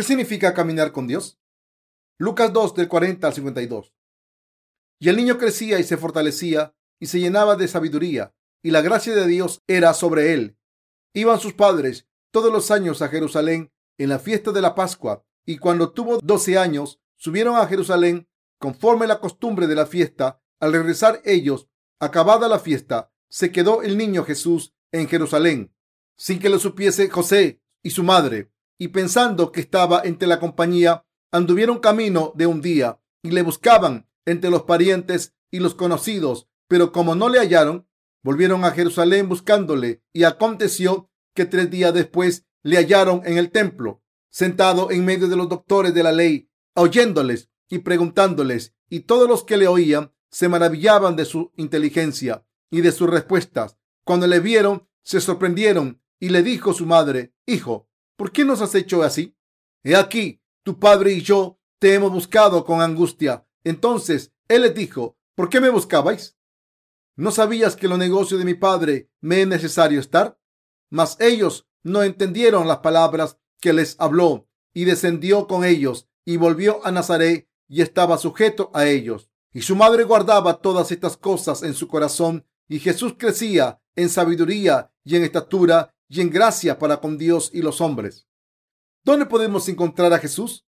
¿Qué significa caminar con Dios? Lucas 2 del 40 al 52. Y el niño crecía y se fortalecía y se llenaba de sabiduría y la gracia de Dios era sobre él. Iban sus padres todos los años a Jerusalén en la fiesta de la Pascua y cuando tuvo doce años subieron a Jerusalén conforme la costumbre de la fiesta. Al regresar ellos, acabada la fiesta, se quedó el niño Jesús en Jerusalén, sin que lo supiese José y su madre, y pensando que estaba entre la compañía, anduvieron camino de un día y le buscaban entre los parientes y los conocidos, pero como no le hallaron, volvieron a Jerusalén buscándole, y aconteció que tres días después le hallaron en el templo, sentado en medio de los doctores de la ley, oyéndoles y preguntándoles, y todos los que le oían se maravillaban de su inteligencia y de sus respuestas. Cuando le vieron, se sorprendieron y le dijo su madre, Hijo, ¿por qué nos has hecho así? He aquí, tu padre y yo te hemos buscado con angustia. Entonces él les dijo, ¿por qué me buscabais? ¿No sabías que en los negocios de mi padre me es necesario estar? Mas ellos no entendieron las palabras que les habló y descendió con ellos y volvió a Nazaret y estaba sujeto a ellos. Y su madre guardaba todas estas cosas en su corazón y Jesús crecía en sabiduría y en estatura y en gracia para con Dios y los hombres. ¿Dónde podemos encontrar a Jesús?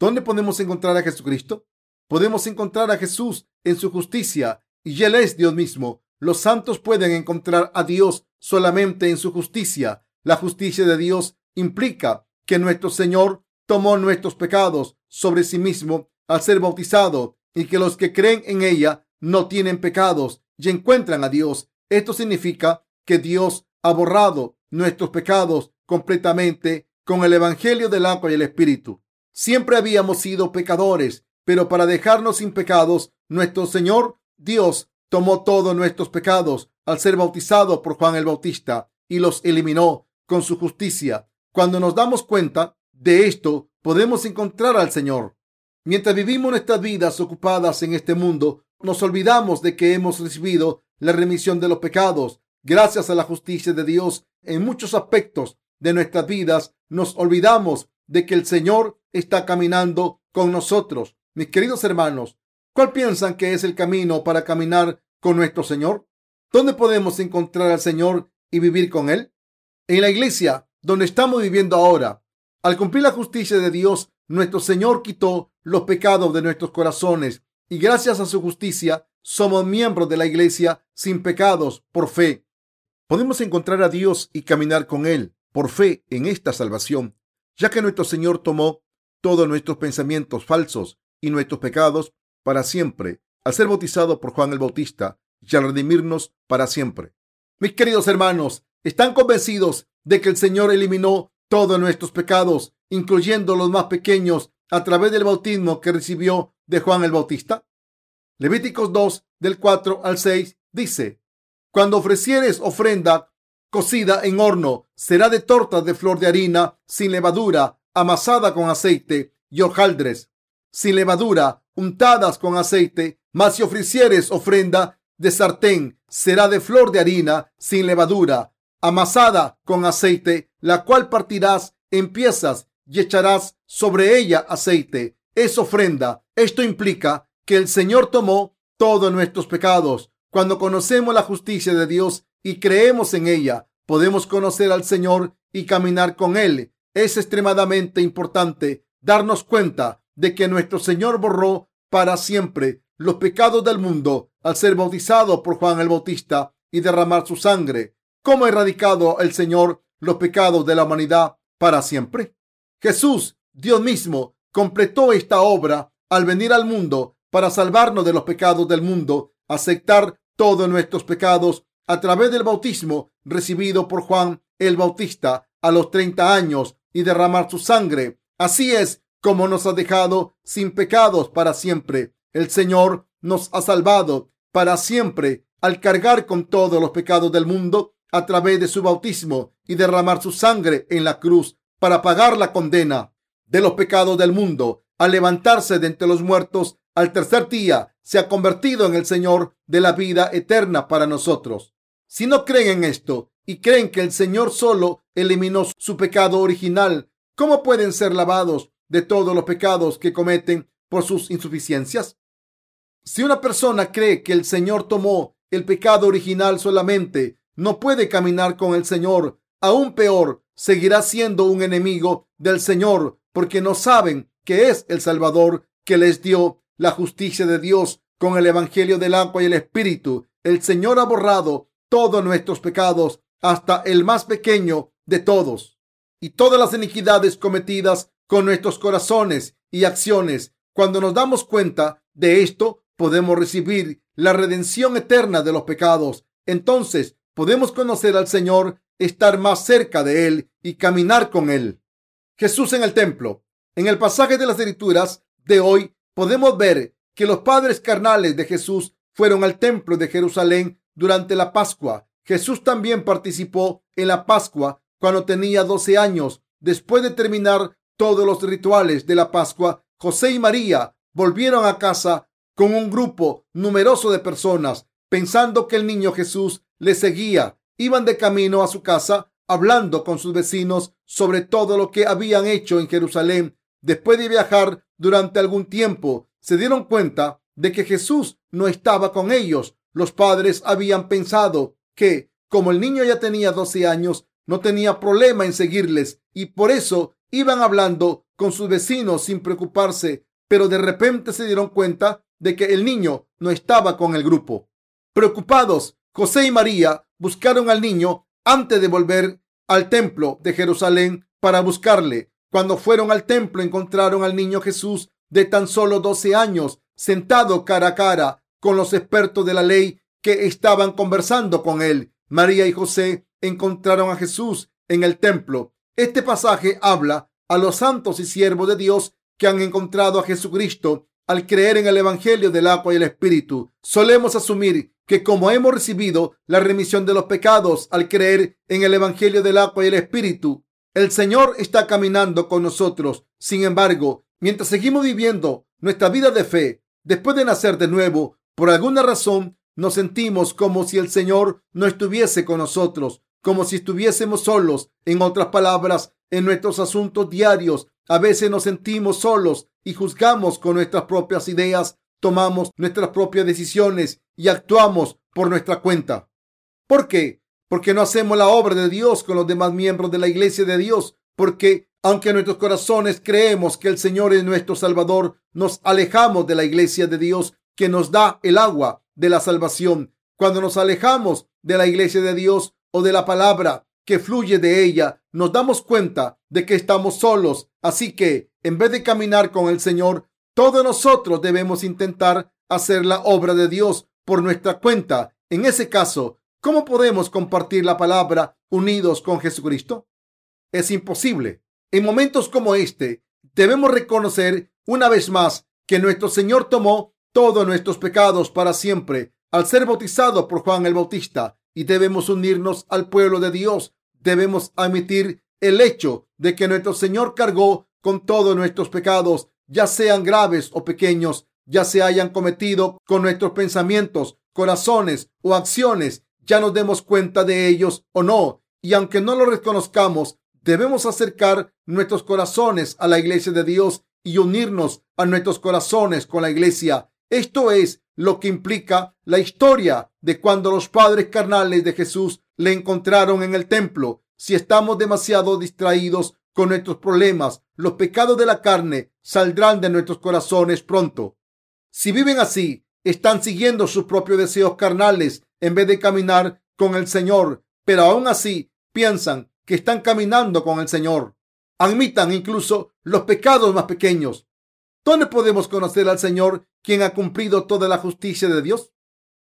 ¿Dónde podemos encontrar a Jesucristo? Podemos encontrar a Jesús en su justicia y Él es Dios mismo. Los santos pueden encontrar a Dios solamente en su justicia. La justicia de Dios implica que nuestro Señor tomó nuestros pecados sobre sí mismo al ser bautizado y que los que creen en ella no tienen pecados y encuentran a Dios. Esto significa que Dios ha borrado nuestros pecados completamente con el Evangelio del agua y el Espíritu. Siempre habíamos sido pecadores, pero para dejarnos sin pecados, nuestro Señor Dios tomó todos nuestros pecados al ser bautizado por Juan el Bautista y los eliminó con su justicia. Cuando nos damos cuenta de esto, podemos encontrar al Señor. Mientras vivimos nuestras vidas ocupadas en este mundo, nos olvidamos de que hemos recibido la remisión de los pecados gracias a la justicia de Dios. En muchos aspectos de nuestras vidas nos olvidamos de que el Señor está caminando con nosotros. Mis queridos hermanos, ¿cuál piensan que es el camino para caminar con nuestro Señor? ¿Dónde podemos encontrar al Señor y vivir con Él? En la iglesia donde estamos viviendo ahora. Al cumplir la justicia de Dios, nuestro Señor quitó los pecados de nuestros corazones y gracias a su justicia somos miembros de la iglesia sin pecados por fe. Podemos encontrar a Dios y caminar con Él por fe en esta salvación, ya que nuestro Señor tomó todos nuestros pensamientos falsos y nuestros pecados para siempre al ser bautizado por Juan el Bautista y al redimirnos para siempre. Mis queridos hermanos, ¿están convencidos de que el Señor eliminó todos nuestros pecados, incluyendo los más pequeños, a través del bautismo que recibió de Juan el Bautista? Levíticos 2, del 4 al 6, dice, Cuando ofrecieres ofrenda cocida en horno, será de tortas de flor de harina, sin levadura, amasada con aceite y hojaldres, sin levadura, untadas con aceite, mas si ofrecieres ofrenda de sartén, será de flor de harina, sin levadura, amasada con aceite, la cual partirás en piezas y echarás sobre ella aceite. Es ofrenda. Esto implica que el Señor tomó todos nuestros pecados. Cuando conocemos la justicia de Dios y creemos en ella, podemos conocer al Señor y caminar con Él. Es extremadamente importante darnos cuenta de que nuestro Señor borró para siempre los pecados del mundo al ser bautizado por Juan el Bautista y derramar su sangre. ¿Cómo ha erradicado el Señor los pecados de la humanidad para siempre? Jesús, Dios mismo, completó esta obra al venir al mundo para salvarnos de los pecados del mundo, aceptar todos nuestros pecados a través del bautismo recibido por Juan el Bautista a los 30 años y derramar su sangre. Así es como nos ha dejado sin pecados para siempre. El Señor nos ha salvado para siempre al cargar con todos los pecados del mundo a través de su bautismo y derramar su sangre en la cruz para pagar la condena de los pecados del mundo. Al levantarse de entre los muertos al tercer día, se ha convertido en el Señor de la vida eterna para nosotros. Si no creen en esto y creen que el Señor solo eliminó su pecado original ¿cómo pueden ser lavados de todos los pecados que cometen por sus insuficiencias? Si una persona cree que el Señor tomó el pecado original solamente, no puede caminar con el Señor. Aún peor, seguirá siendo un enemigo del Señor porque no saben que es el Salvador que les dio la justicia de Dios con el Evangelio del agua y el Espíritu. El Señor ha borrado todos nuestros pecados, hasta el más pequeño de todos, y todas las iniquidades cometidas con nuestros corazones y acciones. Cuando nos damos cuenta de esto, podemos recibir la redención eterna de los pecados. Entonces podemos conocer al Señor, estar más cerca de Él y caminar con Él. Jesús en el templo. En el pasaje de las escrituras de hoy podemos ver que los padres carnales de Jesús fueron al templo de Jerusalén durante la Pascua. Jesús también participó en la Pascua cuando tenía 12 años. Después de terminar todos los rituales de la Pascua, José y María volvieron a casa con un grupo numeroso de personas, pensando que el niño Jesús les seguía. Iban de camino a su casa, hablando con sus vecinos sobre todo lo que habían hecho en Jerusalén. Después de viajar durante algún tiempo, se dieron cuenta de que Jesús no estaba con ellos. Los padres habían pensado que, como el niño ya tenía 12 años, no tenía problema en seguirles y por eso iban hablando con sus vecinos sin preocuparse, pero de repente se dieron cuenta de que el niño no estaba con el grupo. Preocupados, José y María buscaron al niño antes de volver al templo de Jerusalén para buscarle. Cuando fueron al templo encontraron al niño Jesús de tan solo 12 años sentado cara a cara con los expertos de la ley que estaban conversando con él. María y José encontraron a Jesús en el templo. Este pasaje habla a los santos y siervos de Dios que han encontrado a Jesucristo al creer en el Evangelio del agua y el Espíritu. Solemos asumir que como hemos recibido la remisión de los pecados al creer en el Evangelio del agua y el Espíritu, el Señor está caminando con nosotros. Sin embargo, mientras seguimos viviendo nuestra vida de fe, después de nacer de nuevo, por alguna razón nos sentimos como si el Señor no estuviese con nosotros, como si estuviésemos solos. En otras palabras, en nuestros asuntos diarios, a veces nos sentimos solos y juzgamos con nuestras propias ideas, tomamos nuestras propias decisiones y actuamos por nuestra cuenta. ¿Por qué? Porque no hacemos la obra de Dios con los demás miembros de la iglesia de Dios. Porque aunque en nuestros corazones creemos que el Señor es nuestro Salvador, nos alejamos de la iglesia de Dios que nos da el agua de la salvación. Cuando nos alejamos de la iglesia de Dios o de la palabra que fluye de ella, nos damos cuenta de que estamos solos. Así que, en vez de caminar con el Señor, todos nosotros debemos intentar hacer la obra de Dios por nuestra cuenta. En ese caso, ¿cómo podemos compartir la palabra unidos con Jesucristo? Es imposible. En momentos como este, debemos reconocer una vez más que nuestro Señor tomó todos nuestros pecados para siempre al ser bautizado por Juan el Bautista y debemos unirnos al pueblo de Dios debemos admitir el hecho de que nuestro Señor cargó con todos nuestros pecados, ya sean graves o pequeños, ya se hayan cometido con nuestros pensamientos, corazones o acciones, ya nos demos cuenta de ellos o no. Y aunque no lo reconozcamos, debemos acercar nuestros corazones a la iglesia de Dios y unirnos a nuestros corazones con la iglesia. Esto es lo que implica la historia de cuando los padres carnales de Jesús le encontraron en el templo. Si estamos demasiado distraídos con nuestros problemas, los pecados de la carne saldrán de nuestros corazones pronto. Si viven así, están siguiendo sus propios deseos carnales en vez de caminar con el Señor, pero aún así piensan que están caminando con el Señor. Admitan incluso los pecados más pequeños. ¿Dónde podemos conocer al Señor quien ha cumplido toda la justicia de Dios?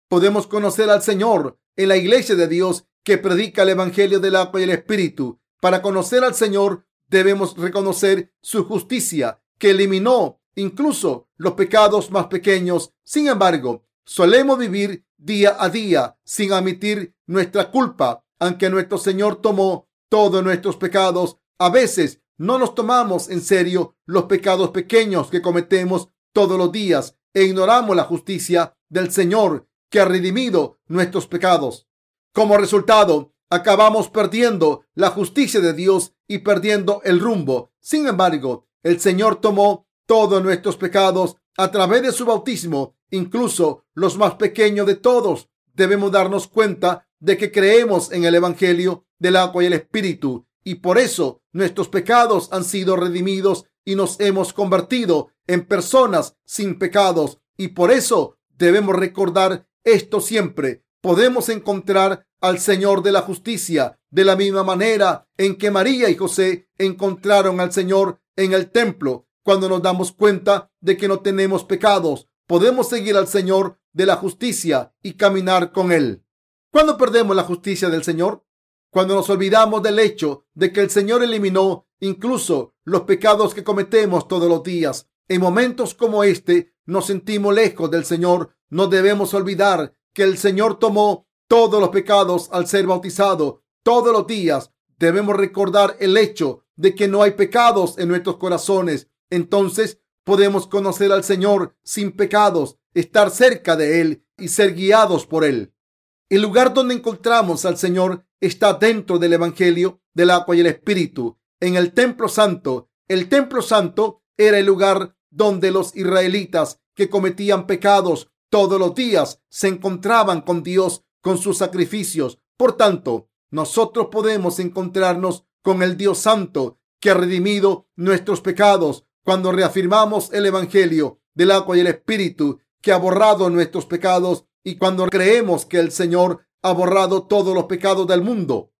Podemos conocer al Señor en la iglesia de Dios que predica el Evangelio del agua y el Espíritu. Para conocer al Señor debemos reconocer su justicia que eliminó incluso los pecados más pequeños. Sin embargo, solemos vivir día a día sin admitir nuestra culpa, aunque nuestro Señor tomó todos nuestros pecados. A veces no nos tomamos en serio los pecados pequeños que cometemos todos los días e ignoramos la justicia del Señor que ha redimido nuestros pecados. Como resultado, acabamos perdiendo la justicia de Dios y perdiendo el rumbo. Sin embargo, el Señor tomó todos nuestros pecados a través de su bautismo, incluso los más pequeños de todos. Debemos darnos cuenta de que creemos en el Evangelio del agua y el Espíritu y por eso nuestros pecados han sido redimidos y nos hemos convertido en personas sin pecados y por eso debemos recordar esto siempre. Podemos encontrar al Señor de la justicia de la misma manera en que María y José encontraron al Señor en el templo. Cuando nos damos cuenta de que no tenemos pecados, podemos seguir al Señor de la justicia y caminar con Él. ¿Cuándo perdemos la justicia del Señor? Cuando nos olvidamos del hecho de que el Señor eliminó incluso los pecados que cometemos todos los días. En momentos como este nos sentimos lejos del Señor. No debemos olvidar que el Señor tomó todos los pecados al ser bautizado. Todos los días debemos recordar el hecho de que no hay pecados en nuestros corazones. Entonces podemos conocer al Señor sin pecados, estar cerca de Él y ser guiados por Él. El lugar donde encontramos al Señor está dentro del Evangelio del agua y el Espíritu, en el Templo Santo. El Templo Santo era el lugar donde los israelitas que cometían pecados todos los días se encontraban con Dios con sus sacrificios. Por tanto, nosotros podemos encontrarnos con el Dios Santo que ha redimido nuestros pecados cuando reafirmamos el Evangelio del agua y el Espíritu que ha borrado nuestros pecados y cuando creemos que el Señor ha borrado todos los pecados del mundo,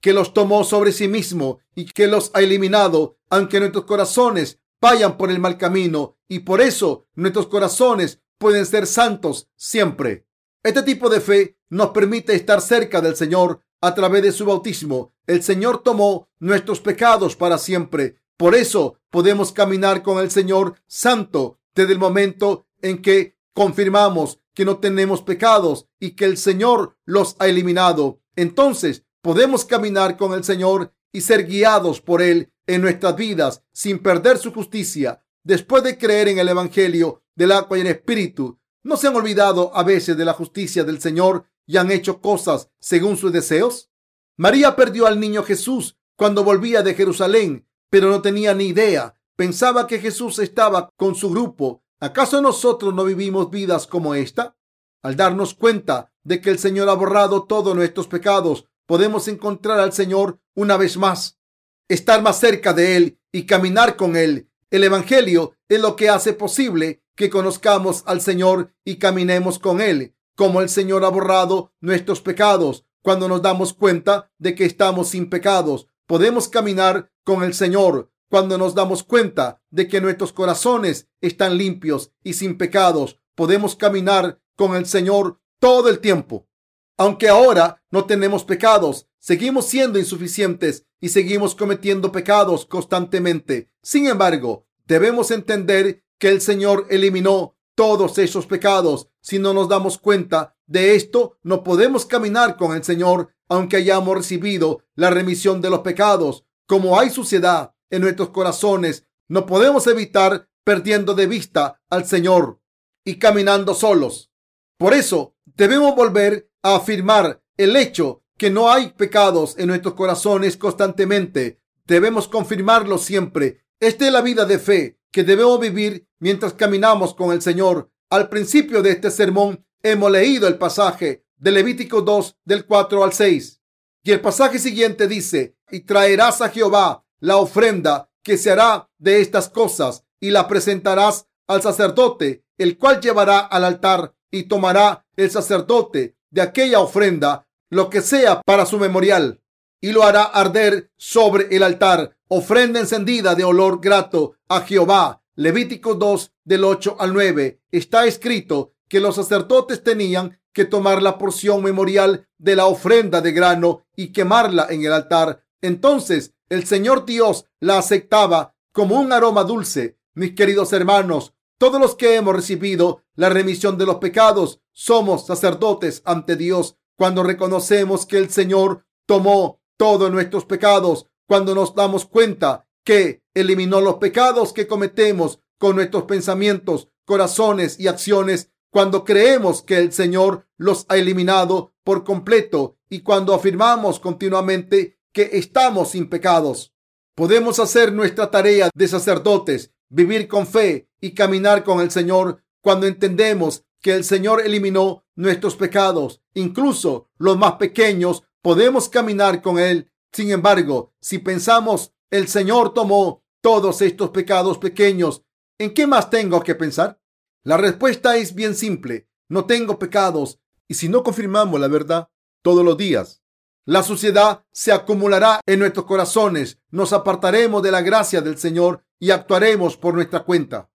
que los tomó sobre sí mismo y que los ha eliminado, aunque nuestros corazones vayan por el mal camino y por eso nuestros corazones pueden ser santos siempre. Este tipo de fe nos permite estar cerca del Señor a través de su bautismo. El Señor tomó nuestros pecados para siempre. Por eso podemos caminar con el Señor santo desde el momento en que confirmamos que no tenemos pecados y que el Señor los ha eliminado. Entonces podemos caminar con el Señor y ser guiados por Él en nuestras vidas sin perder su justicia. Después de creer en el Evangelio del agua y el Espíritu, ¿no se han olvidado a veces de la justicia del Señor y han hecho cosas según sus deseos? María perdió al niño Jesús cuando volvía de Jerusalén, pero no tenía ni idea. Pensaba que Jesús estaba con su grupo ¿Acaso nosotros no vivimos vidas como esta? Al darnos cuenta de que el Señor ha borrado todos nuestros pecados, podemos encontrar al Señor una vez más, estar más cerca de Él y caminar con Él. El Evangelio es lo que hace posible que conozcamos al Señor y caminemos con Él, como el Señor ha borrado nuestros pecados. Cuando nos damos cuenta de que estamos sin pecados, podemos caminar con el Señor cuando nos damos cuenta de que nuestros corazones están limpios y sin pecados, podemos caminar con el Señor todo el tiempo. Aunque ahora no tenemos pecados, seguimos siendo insuficientes y seguimos cometiendo pecados constantemente. Sin embargo, debemos entender que el Señor eliminó todos esos pecados. Si no nos damos cuenta de esto, no podemos caminar con el Señor aunque hayamos recibido la remisión de los pecados. Como hay suciedad en nuestros corazones, no podemos evitar perdiendo de vista al Señor y caminando solos. Por eso debemos volver a afirmar el hecho que no hay pecados en nuestros corazones constantemente. Debemos confirmarlo siempre. Esta es la vida de fe que debemos vivir mientras caminamos con el Señor. Al principio de este sermón hemos leído el pasaje de Levítico 2 del 4 al 6. Y el pasaje siguiente dice, y traerás a Jehová la ofrenda que se hará de estas cosas y la presentarás al sacerdote, el cual llevará al altar y tomará el sacerdote de aquella ofrenda lo que sea para su memorial y lo hará arder sobre el altar, ofrenda encendida de olor grato a Jehová. Levítico 2 del 8 al 9 está escrito que los sacerdotes tenían que tomar la porción memorial de la ofrenda de grano y quemarla en el altar. Entonces el Señor Dios la aceptaba como un aroma dulce. Mis queridos hermanos, todos los que hemos recibido la remisión de los pecados somos sacerdotes ante Dios cuando reconocemos que el Señor tomó todos nuestros pecados, cuando nos damos cuenta que eliminó los pecados que cometemos con nuestros pensamientos, corazones y acciones, cuando creemos que el Señor los ha eliminado por completo y cuando afirmamos continuamente que estamos sin pecados. Podemos hacer nuestra tarea de sacerdotes, vivir con fe y caminar con el Señor cuando entendemos que el Señor eliminó nuestros pecados, incluso los más pequeños, podemos caminar con Él. Sin embargo, si pensamos el Señor tomó todos estos pecados pequeños, ¿en qué más tengo que pensar? La respuesta es bien simple. No tengo pecados. Y si no confirmamos la verdad todos los días, la suciedad se acumulará en nuestros corazones. Nos apartaremos de la gracia del Señor y actuaremos por nuestra cuenta.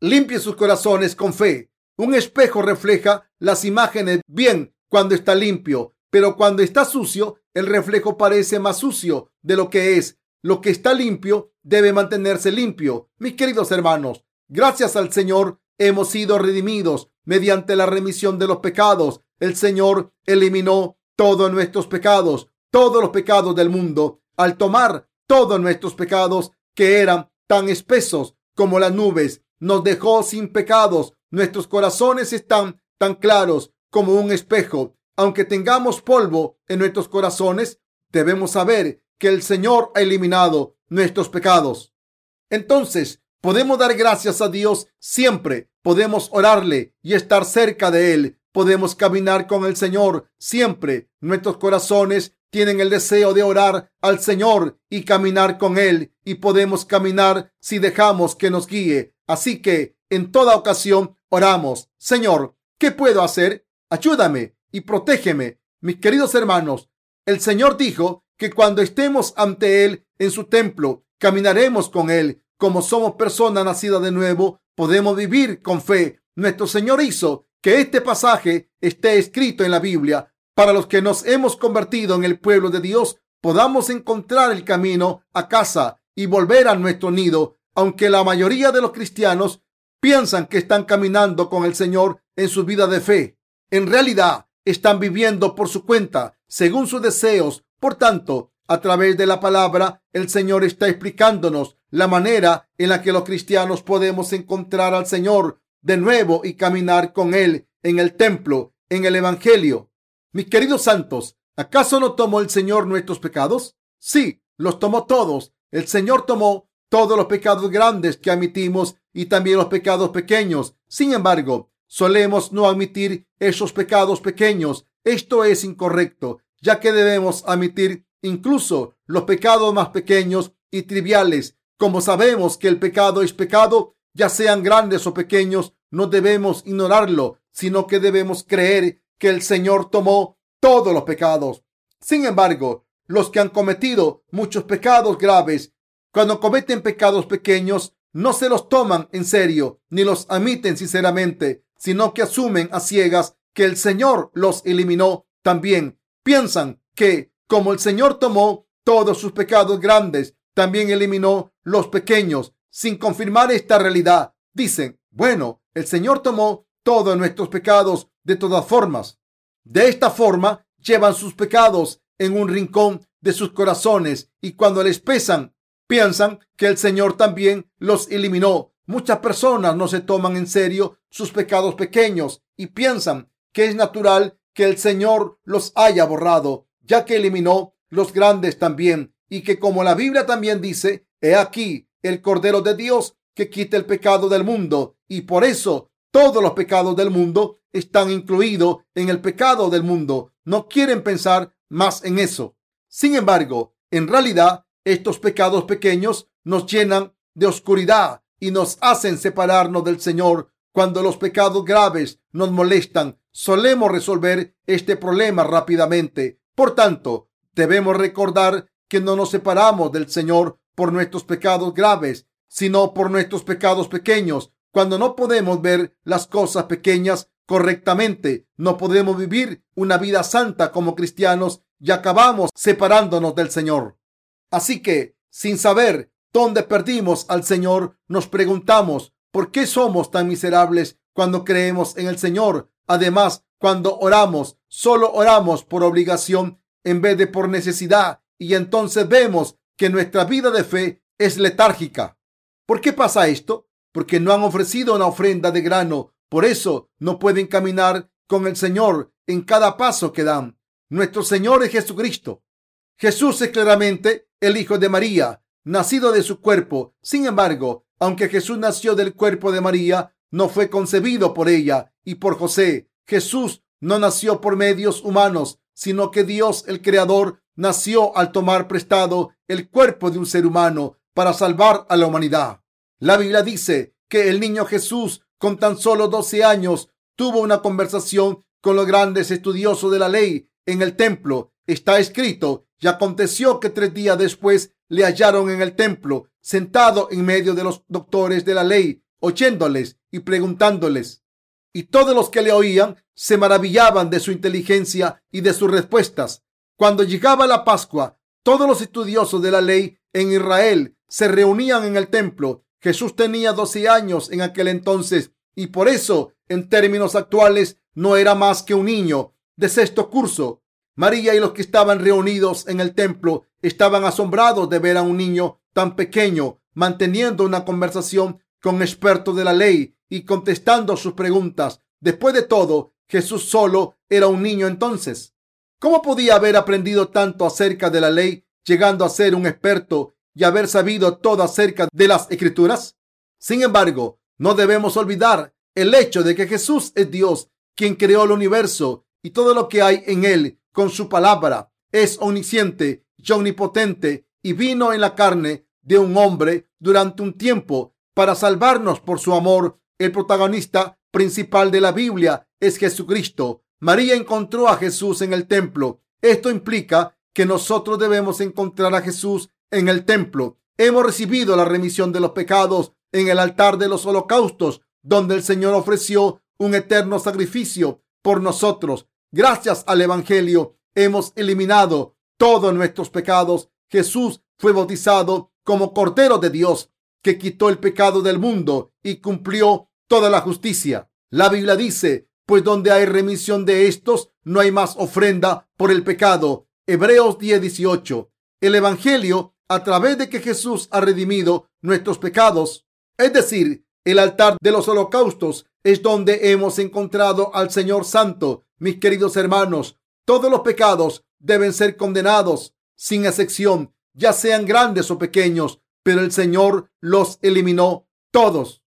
Limpie sus corazones con fe. Un espejo refleja las imágenes bien cuando está limpio, pero cuando está sucio, el reflejo parece más sucio de lo que es. Lo que está limpio debe mantenerse limpio. Mis queridos hermanos, gracias al Señor hemos sido redimidos mediante la remisión de los pecados. El Señor eliminó todos nuestros pecados, todos los pecados del mundo, al tomar todos nuestros pecados que eran tan espesos como las nubes, nos dejó sin pecados. Nuestros corazones están tan claros como un espejo. Aunque tengamos polvo en nuestros corazones, debemos saber que el Señor ha eliminado nuestros pecados. Entonces, podemos dar gracias a Dios siempre, podemos orarle y estar cerca de Él, podemos caminar con el Señor siempre. Nuestros corazones tienen el deseo de orar al Señor y caminar con Él y podemos caminar si dejamos que nos guíe. Así que en toda ocasión oramos, Señor, ¿qué puedo hacer? Ayúdame y protégeme. Mis queridos hermanos, el Señor dijo que cuando estemos ante Él en su templo, caminaremos con Él. Como somos personas nacidas de nuevo, podemos vivir con fe. Nuestro Señor hizo que este pasaje esté escrito en la Biblia para los que nos hemos convertido en el pueblo de Dios, podamos encontrar el camino a casa y volver a nuestro nido, aunque la mayoría de los cristianos piensan que están caminando con el Señor en su vida de fe. En realidad, están viviendo por su cuenta, según sus deseos, por tanto, a través de la palabra, el Señor está explicándonos la manera en la que los cristianos podemos encontrar al Señor de nuevo y caminar con Él en el templo, en el Evangelio. Mis queridos santos, ¿acaso no tomó el Señor nuestros pecados? Sí, los tomó todos. El Señor tomó todos los pecados grandes que admitimos y también los pecados pequeños. Sin embargo, solemos no admitir esos pecados pequeños. Esto es incorrecto ya que debemos admitir incluso los pecados más pequeños y triviales. Como sabemos que el pecado es pecado, ya sean grandes o pequeños, no debemos ignorarlo, sino que debemos creer que el Señor tomó todos los pecados. Sin embargo, los que han cometido muchos pecados graves, cuando cometen pecados pequeños, no se los toman en serio ni los admiten sinceramente, sino que asumen a ciegas que el Señor los eliminó también piensan que como el Señor tomó todos sus pecados grandes, también eliminó los pequeños. Sin confirmar esta realidad, dicen, bueno, el Señor tomó todos nuestros pecados de todas formas. De esta forma, llevan sus pecados en un rincón de sus corazones y cuando les pesan, piensan que el Señor también los eliminó. Muchas personas no se toman en serio sus pecados pequeños y piensan que es natural que el Señor los haya borrado, ya que eliminó los grandes también, y que como la Biblia también dice, he aquí el Cordero de Dios que quita el pecado del mundo, y por eso todos los pecados del mundo están incluidos en el pecado del mundo. No quieren pensar más en eso. Sin embargo, en realidad, estos pecados pequeños nos llenan de oscuridad y nos hacen separarnos del Señor. Cuando los pecados graves nos molestan, solemos resolver este problema rápidamente. Por tanto, debemos recordar que no nos separamos del Señor por nuestros pecados graves, sino por nuestros pecados pequeños. Cuando no podemos ver las cosas pequeñas correctamente, no podemos vivir una vida santa como cristianos y acabamos separándonos del Señor. Así que, sin saber dónde perdimos al Señor, nos preguntamos por qué somos tan miserables cuando creemos en el Señor Además, cuando oramos, solo oramos por obligación en vez de por necesidad y entonces vemos que nuestra vida de fe es letárgica. ¿Por qué pasa esto? Porque no han ofrecido una ofrenda de grano Por eso no pueden caminar con el Señor en cada paso que dan. Nuestro Señor es Jesucristo. Jesús es claramente el Hijo de María, nacido de su cuerpo. Sin embargo, aunque Jesús nació del cuerpo de María, no fue concebido por ella y por José. Jesús no nació por medios humanos, sino que Dios, el Creador, nació al tomar prestado el cuerpo de un ser humano para salvar a la humanidad. La Biblia dice que el niño Jesús, con tan solo 12 años, tuvo una conversación con los grandes estudiosos de la ley en el templo. Está escrito, y aconteció que tres días después le hallaron en el templo, sentado en medio de los doctores de la ley, oyéndoles y preguntándoles. Y todos los que le oían se maravillaban de su inteligencia y de sus respuestas. Cuando llegaba la Pascua, todos los estudiosos de la ley en Israel se reunían en el templo. Jesús tenía 12 años en aquel entonces y por eso, en términos actuales, no era más que un niño de sexto curso. María y los que estaban reunidos en el templo estaban asombrados de ver a un niño tan pequeño manteniendo una conversación con expertos de la ley y contestando sus preguntas. Después de todo, Jesús solo era un niño entonces. ¿Cómo podía haber aprendido tanto acerca de la ley, llegando a ser un experto y haber sabido todo acerca de las escrituras? Sin embargo, no debemos olvidar el hecho de que Jesús es Dios, quien creó el universo y todo lo que hay en él con su palabra. Es omnisciente y omnipotente y vino en la carne de un hombre durante un tiempo para salvarnos por su amor. El protagonista principal de la Biblia es Jesucristo. María encontró a Jesús en el templo. Esto implica que nosotros debemos encontrar a Jesús en el templo. Hemos recibido la remisión de los pecados en el altar de los holocaustos, donde el Señor ofreció un eterno sacrificio por nosotros. Gracias al Evangelio hemos eliminado todos nuestros pecados. Jesús fue bautizado como Cordero de Dios que quitó el pecado del mundo y cumplió toda la justicia. La Biblia dice, pues donde hay remisión de estos, no hay más ofrenda por el pecado. Hebreos 10:18. El Evangelio, a través de que Jesús ha redimido nuestros pecados, es decir, el altar de los holocaustos, es donde hemos encontrado al Señor Santo. Mis queridos hermanos, todos los pecados deben ser condenados, sin excepción, ya sean grandes o pequeños, pero el Señor los eliminó todos.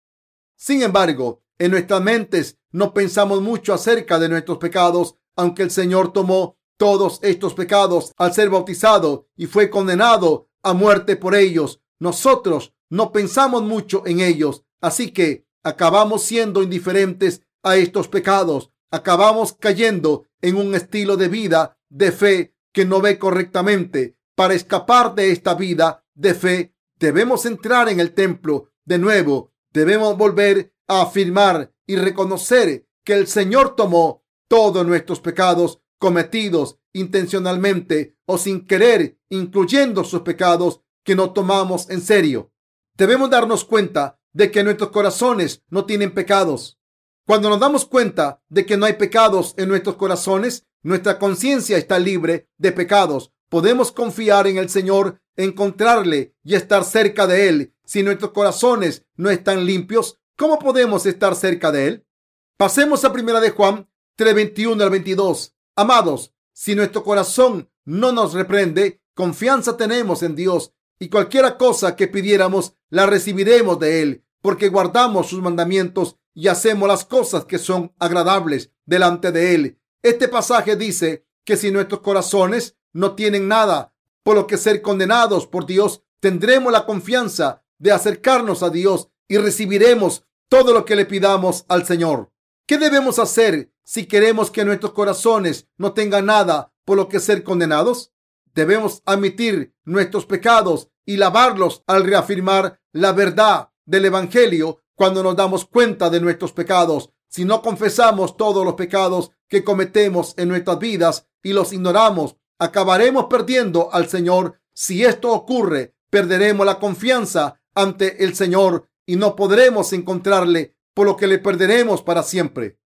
Sin embargo, en nuestras mentes no pensamos mucho acerca de nuestros pecados, aunque el Señor tomó todos estos pecados al ser bautizado y fue condenado a muerte por ellos. Nosotros no pensamos mucho en ellos, así que acabamos siendo indiferentes a estos pecados. Acabamos cayendo en un estilo de vida de fe que no ve correctamente. Para escapar de esta vida de fe, Debemos entrar en el templo de nuevo. Debemos volver a afirmar y reconocer que el Señor tomó todos nuestros pecados cometidos intencionalmente o sin querer, incluyendo sus pecados que no tomamos en serio. Debemos darnos cuenta de que nuestros corazones no tienen pecados. Cuando nos damos cuenta de que no hay pecados en nuestros corazones, nuestra conciencia está libre de pecados. Podemos confiar en el Señor encontrarle y estar cerca de Él. Si nuestros corazones no están limpios, ¿cómo podemos estar cerca de Él? Pasemos a primera de Juan 3:21 al 22. Amados, si nuestro corazón no nos reprende, confianza tenemos en Dios y cualquiera cosa que pidiéramos la recibiremos de Él, porque guardamos sus mandamientos y hacemos las cosas que son agradables delante de Él. Este pasaje dice que si nuestros corazones no tienen nada por lo que ser condenados por Dios, tendremos la confianza de acercarnos a Dios y recibiremos todo lo que le pidamos al Señor. ¿Qué debemos hacer si queremos que nuestros corazones no tengan nada por lo que ser condenados? Debemos admitir nuestros pecados y lavarlos al reafirmar la verdad del Evangelio cuando nos damos cuenta de nuestros pecados. Si no confesamos todos los pecados que cometemos en nuestras vidas y los ignoramos, acabaremos perdiendo al Señor. Si esto ocurre, perderemos la confianza ante el Señor y no podremos encontrarle, por lo que le perderemos para siempre.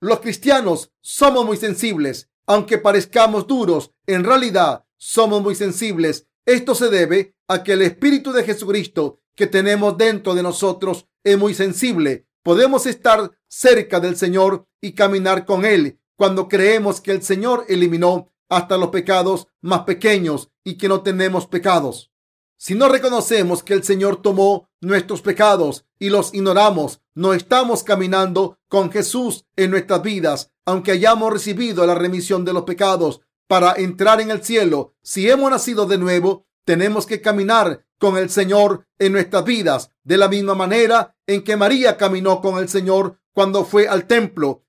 Los cristianos somos muy sensibles, aunque parezcamos duros, en realidad somos muy sensibles. Esto se debe a que el Espíritu de Jesucristo que tenemos dentro de nosotros es muy sensible. Podemos estar cerca del Señor y caminar con Él cuando creemos que el Señor eliminó hasta los pecados más pequeños y que no tenemos pecados. Si no reconocemos que el Señor tomó nuestros pecados y los ignoramos, no estamos caminando con Jesús en nuestras vidas, aunque hayamos recibido la remisión de los pecados para entrar en el cielo. Si hemos nacido de nuevo, tenemos que caminar con el Señor en nuestras vidas de la misma manera en que María caminó con el Señor cuando fue al templo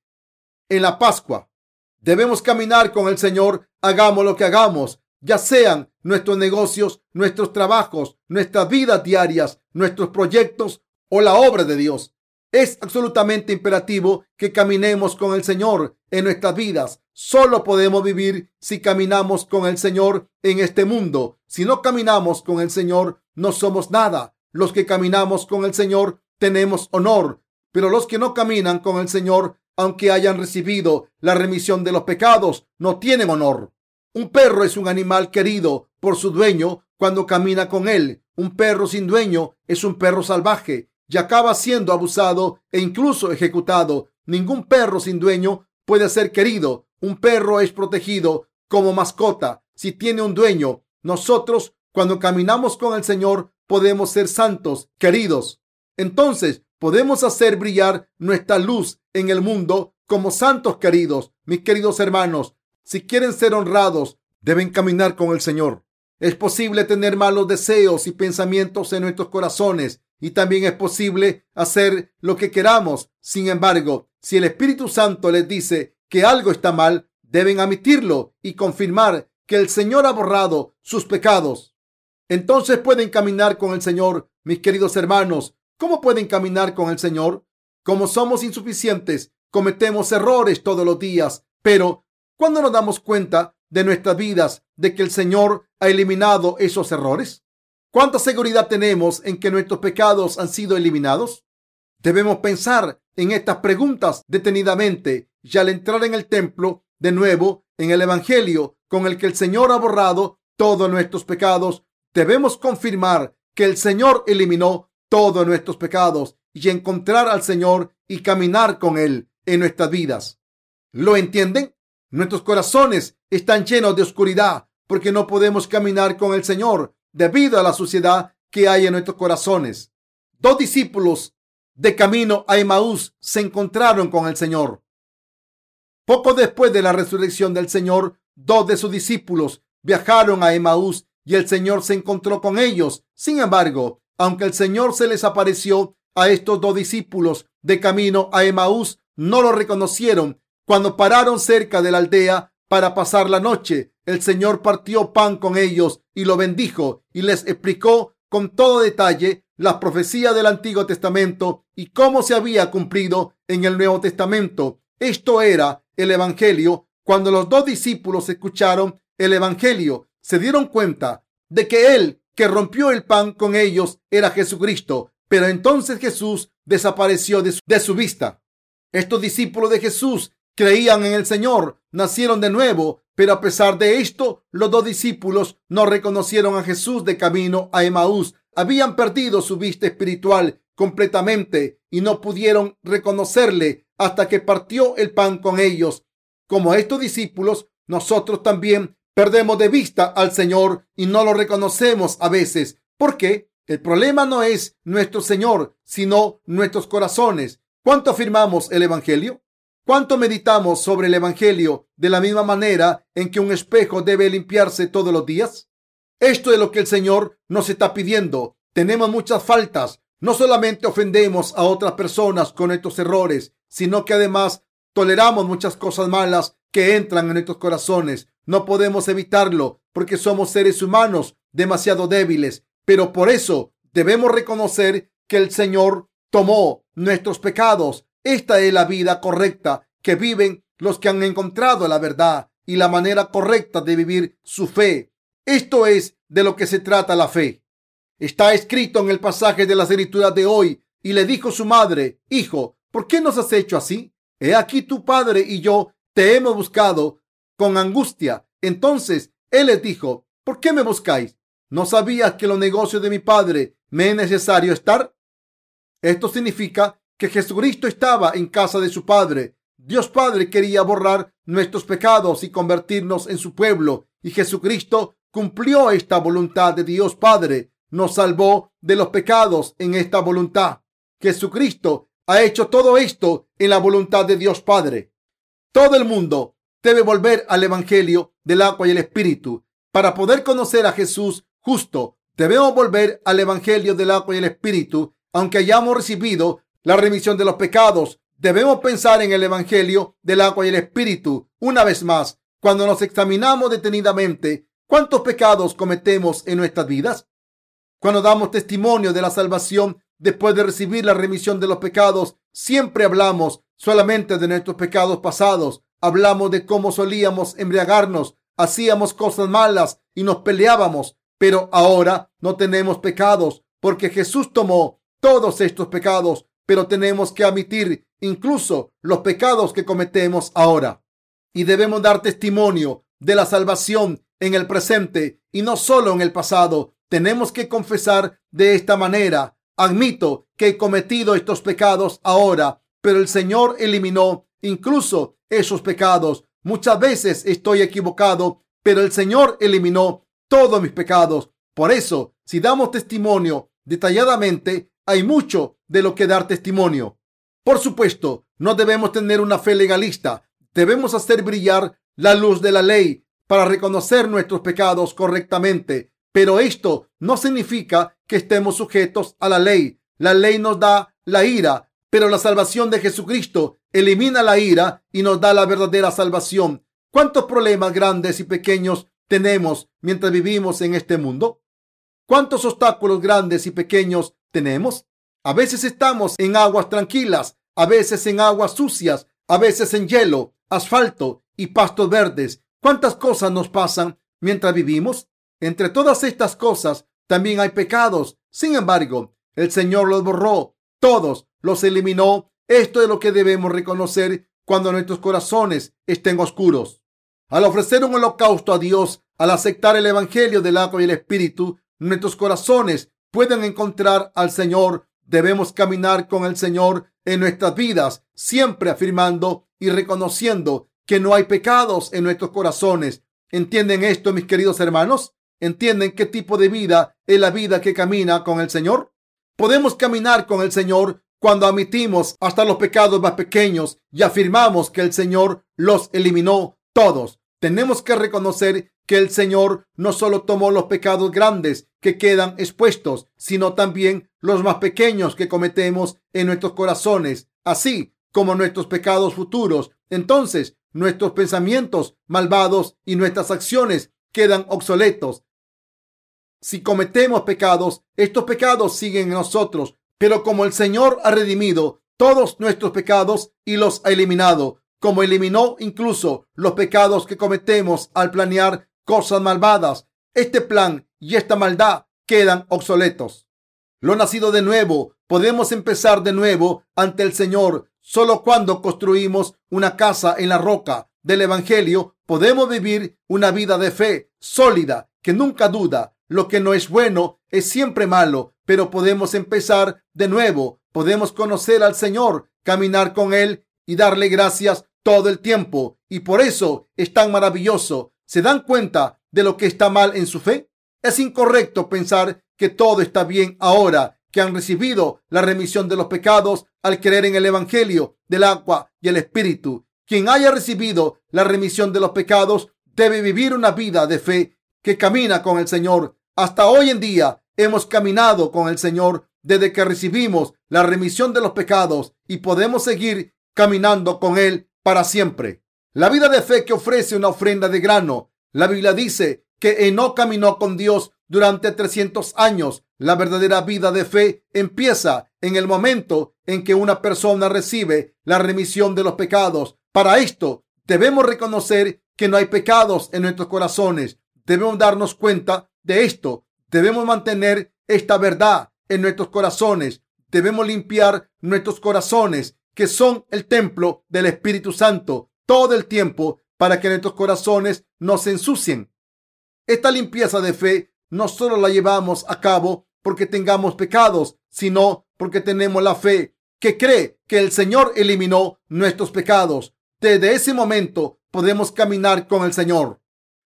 en la Pascua. Debemos caminar con el Señor, hagamos lo que hagamos, ya sean nuestros negocios, nuestros trabajos, nuestras vidas diarias, nuestros proyectos o la obra de Dios. Es absolutamente imperativo que caminemos con el Señor en nuestras vidas. Solo podemos vivir si caminamos con el Señor en este mundo. Si no caminamos con el Señor, no somos nada. Los que caminamos con el Señor tenemos honor, pero los que no caminan con el Señor, aunque hayan recibido la remisión de los pecados, no tienen honor. Un perro es un animal querido por su dueño cuando camina con él. Un perro sin dueño es un perro salvaje y acaba siendo abusado e incluso ejecutado. Ningún perro sin dueño puede ser querido. Un perro es protegido como mascota si tiene un dueño. Nosotros, cuando caminamos con el Señor, podemos ser santos, queridos. Entonces, podemos hacer brillar nuestra luz en el mundo como santos queridos. Mis queridos hermanos, si quieren ser honrados, deben caminar con el Señor. Es posible tener malos deseos y pensamientos en nuestros corazones y también es posible hacer lo que queramos. Sin embargo, si el Espíritu Santo les dice que algo está mal, deben admitirlo y confirmar que el Señor ha borrado sus pecados. Entonces pueden caminar con el Señor, mis queridos hermanos. ¿Cómo pueden caminar con el Señor? Como somos insuficientes, cometemos errores todos los días, pero ¿Cuándo nos damos cuenta de nuestras vidas de que el Señor ha eliminado esos errores? ¿Cuánta seguridad tenemos en que nuestros pecados han sido eliminados? Debemos pensar en estas preguntas detenidamente y al entrar en el templo de nuevo en el Evangelio con el que el Señor ha borrado todos nuestros pecados, debemos confirmar que el Señor eliminó todos nuestros pecados y encontrar al Señor y caminar con Él en nuestras vidas. ¿Lo entienden? Nuestros corazones están llenos de oscuridad porque no podemos caminar con el Señor debido a la suciedad que hay en nuestros corazones. Dos discípulos de camino a Emaús se encontraron con el Señor. Poco después de la resurrección del Señor, dos de sus discípulos viajaron a Emaús y el Señor se encontró con ellos. Sin embargo, aunque el Señor se les apareció a estos dos discípulos de camino a Emaús, no lo reconocieron cuando pararon cerca de la aldea para pasar la noche, el Señor partió pan con ellos y lo bendijo y les explicó con todo detalle las profecías del Antiguo Testamento y cómo se había cumplido en el Nuevo Testamento. Esto era el Evangelio. Cuando los dos discípulos escucharon el Evangelio, se dieron cuenta de que Él que rompió el pan con ellos era Jesucristo. Pero entonces Jesús desapareció de su, de su vista. Estos discípulos de Jesús creían en el Señor, nacieron de nuevo, pero a pesar de esto, los dos discípulos no reconocieron a Jesús de camino a Emaús. Habían perdido su vista espiritual completamente y no pudieron reconocerle hasta que partió el pan con ellos. Como estos discípulos, nosotros también perdemos de vista al Señor y no lo reconocemos a veces. ¿Por qué? El problema no es nuestro Señor, sino nuestros corazones. ¿Cuánto afirmamos el Evangelio? ¿Cuánto meditamos sobre el Evangelio de la misma manera en que un espejo debe limpiarse todos los días? Esto es lo que el Señor nos está pidiendo. Tenemos muchas faltas. No solamente ofendemos a otras personas con nuestros errores, sino que además toleramos muchas cosas malas que entran en nuestros corazones. No podemos evitarlo porque somos seres humanos demasiado débiles, pero por eso debemos reconocer que el Señor tomó nuestros pecados esta es la vida correcta que viven los que han encontrado la verdad y la manera correcta de vivir su fe. Esto es de lo que se trata la fe. Está escrito en el pasaje de las escrituras de hoy y le dijo su madre, Hijo, ¿por qué nos has hecho así? He aquí tu padre y yo te hemos buscado con angustia. Entonces él les dijo, ¿por qué me buscáis? ¿No sabías que los negocios de mi padre me es necesario estar? Esto significa que Jesucristo estaba en casa de su Padre. Dios Padre quería borrar nuestros pecados y convertirnos en su pueblo. Y Jesucristo cumplió esta voluntad de Dios Padre. Nos salvó de los pecados en esta voluntad. Jesucristo ha hecho todo esto en la voluntad de Dios Padre. Todo el mundo debe volver al Evangelio del agua y el Espíritu. Para poder conocer a Jesús justo, debemos volver al Evangelio del agua y el Espíritu, aunque hayamos recibido la remisión de los pecados. Debemos pensar en el Evangelio del agua y el Espíritu una vez más. Cuando nos examinamos detenidamente, ¿cuántos pecados cometemos en nuestras vidas? Cuando damos testimonio de la salvación después de recibir la remisión de los pecados, siempre hablamos solamente de nuestros pecados pasados. Hablamos de cómo solíamos embriagarnos, hacíamos cosas malas y nos peleábamos, pero ahora no tenemos pecados porque Jesús tomó todos estos pecados, pero tenemos que admitir incluso los pecados que cometemos ahora. Y debemos dar testimonio de la salvación en el presente y no solo en el pasado. Tenemos que confesar de esta manera. Admito que he cometido estos pecados ahora, pero el Señor eliminó incluso esos pecados. Muchas veces estoy equivocado, pero el Señor eliminó todos mis pecados. Por eso, si damos testimonio detalladamente, hay mucho de lo que dar testimonio. Por supuesto, no debemos tener una fe legalista. Debemos hacer brillar la luz de la ley para reconocer nuestros pecados correctamente. Pero esto no significa que estemos sujetos a la ley. La ley nos da la ira, pero la salvación de Jesucristo elimina la ira y nos da la verdadera salvación. ¿Cuántos problemas grandes y pequeños tenemos mientras vivimos en este mundo? ¿Cuántos obstáculos grandes y pequeños tenemos? A veces estamos en aguas tranquilas, a veces en aguas sucias, a veces en hielo, asfalto y pastos verdes. ¿Cuántas cosas nos pasan mientras vivimos? Entre todas estas cosas también hay pecados. Sin embargo, el Señor los borró, todos los eliminó. Esto es lo que debemos reconocer cuando nuestros corazones estén oscuros. Al ofrecer un holocausto a Dios, al aceptar el Evangelio del agua y el Espíritu, nuestros corazones pueden encontrar al Señor. Debemos caminar con el Señor en nuestras vidas, siempre afirmando y reconociendo que no hay pecados en nuestros corazones. ¿Entienden esto, mis queridos hermanos? ¿Entienden qué tipo de vida es la vida que camina con el Señor? Podemos caminar con el Señor cuando admitimos hasta los pecados más pequeños y afirmamos que el Señor los eliminó todos. Tenemos que reconocer que el Señor no solo tomó los pecados grandes que quedan expuestos, sino también los más pequeños que cometemos en nuestros corazones, así como nuestros pecados futuros. Entonces, nuestros pensamientos malvados y nuestras acciones quedan obsoletos. Si cometemos pecados, estos pecados siguen en nosotros, pero como el Señor ha redimido todos nuestros pecados y los ha eliminado, como eliminó incluso los pecados que cometemos al planear cosas malvadas. Este plan y esta maldad quedan obsoletos. Lo nacido de nuevo, podemos empezar de nuevo ante el Señor solo cuando construimos una casa en la roca del Evangelio. Podemos vivir una vida de fe sólida que nunca duda. Lo que no es bueno es siempre malo, pero podemos empezar de nuevo. Podemos conocer al Señor, caminar con Él y darle gracias todo el tiempo. Y por eso es tan maravilloso. ¿Se dan cuenta de lo que está mal en su fe? Es incorrecto pensar que todo está bien ahora que han recibido la remisión de los pecados al creer en el Evangelio del agua y el Espíritu. Quien haya recibido la remisión de los pecados debe vivir una vida de fe que camina con el Señor. Hasta hoy en día hemos caminado con el Señor desde que recibimos la remisión de los pecados y podemos seguir caminando con Él para siempre. La vida de fe que ofrece una ofrenda de grano. La Biblia dice que no caminó con Dios durante 300 años. La verdadera vida de fe empieza en el momento en que una persona recibe la remisión de los pecados. Para esto debemos reconocer que no hay pecados en nuestros corazones. Debemos darnos cuenta de esto. Debemos mantener esta verdad en nuestros corazones. Debemos limpiar nuestros corazones, que son el templo del Espíritu Santo todo el tiempo para que nuestros corazones no se ensucien. Esta limpieza de fe no solo la llevamos a cabo porque tengamos pecados, sino porque tenemos la fe que cree que el Señor eliminó nuestros pecados. Desde ese momento podemos caminar con el Señor.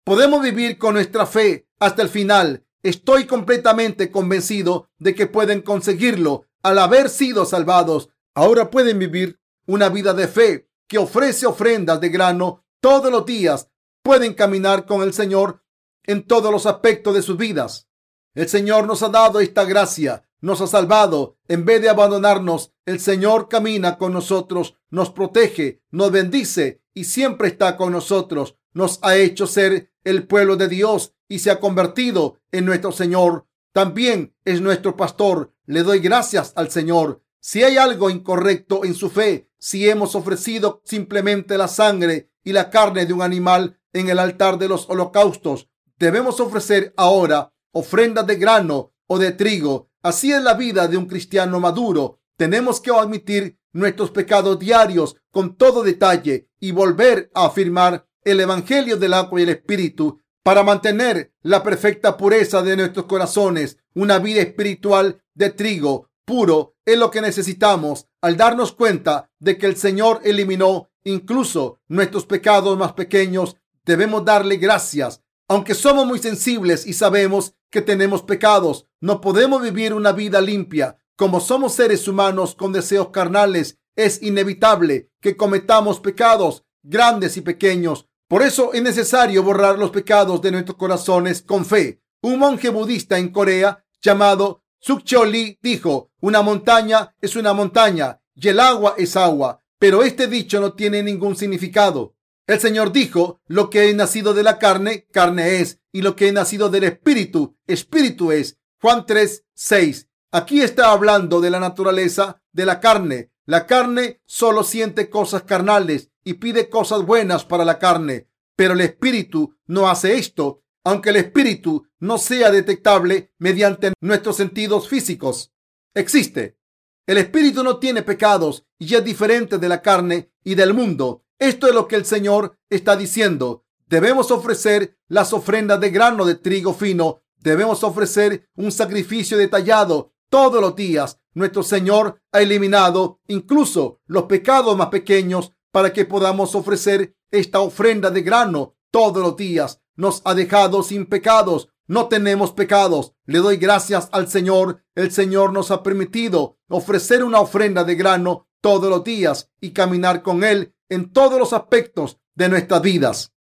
Podemos vivir con nuestra fe hasta el final. Estoy completamente convencido de que pueden conseguirlo al haber sido salvados. Ahora pueden vivir una vida de fe que ofrece ofrendas de grano todos los días. Pueden caminar con el Señor en todos los aspectos de sus vidas. El Señor nos ha dado esta gracia, nos ha salvado. En vez de abandonarnos, el Señor camina con nosotros, nos protege, nos bendice y siempre está con nosotros. Nos ha hecho ser el pueblo de Dios y se ha convertido en nuestro Señor. También es nuestro pastor. Le doy gracias al Señor. Si hay algo incorrecto en su fe, si hemos ofrecido simplemente la sangre y la carne de un animal en el altar de los holocaustos, debemos ofrecer ahora ofrendas de grano o de trigo. Así es la vida de un cristiano maduro. Tenemos que admitir nuestros pecados diarios con todo detalle y volver a afirmar el Evangelio del agua y el Espíritu para mantener la perfecta pureza de nuestros corazones. Una vida espiritual de trigo puro es lo que necesitamos al darnos cuenta de que el Señor eliminó incluso nuestros pecados más pequeños. Debemos darle gracias. Aunque somos muy sensibles y sabemos que tenemos pecados, no podemos vivir una vida limpia. Como somos seres humanos con deseos carnales, es inevitable que cometamos pecados grandes y pequeños. Por eso es necesario borrar los pecados de nuestros corazones con fe. Un monje budista en Corea llamado Sukcholi dijo, una montaña es una montaña y el agua es agua, pero este dicho no tiene ningún significado. El Señor dijo, lo que he nacido de la carne, carne es, y lo que he nacido del espíritu, espíritu es. Juan 3, 6. Aquí está hablando de la naturaleza de la carne. La carne solo siente cosas carnales y pide cosas buenas para la carne, pero el espíritu no hace esto, aunque el espíritu no sea detectable mediante nuestros sentidos físicos. Existe. El espíritu no tiene pecados y es diferente de la carne y del mundo. Esto es lo que el Señor está diciendo. Debemos ofrecer las ofrendas de grano de trigo fino. Debemos ofrecer un sacrificio detallado todos los días. Nuestro Señor ha eliminado incluso los pecados más pequeños para que podamos ofrecer esta ofrenda de grano todos los días. Nos ha dejado sin pecados. No tenemos pecados. Le doy gracias al Señor. El Señor nos ha permitido ofrecer una ofrenda de grano todos los días y caminar con Él en todos los aspectos de nuestras vidas.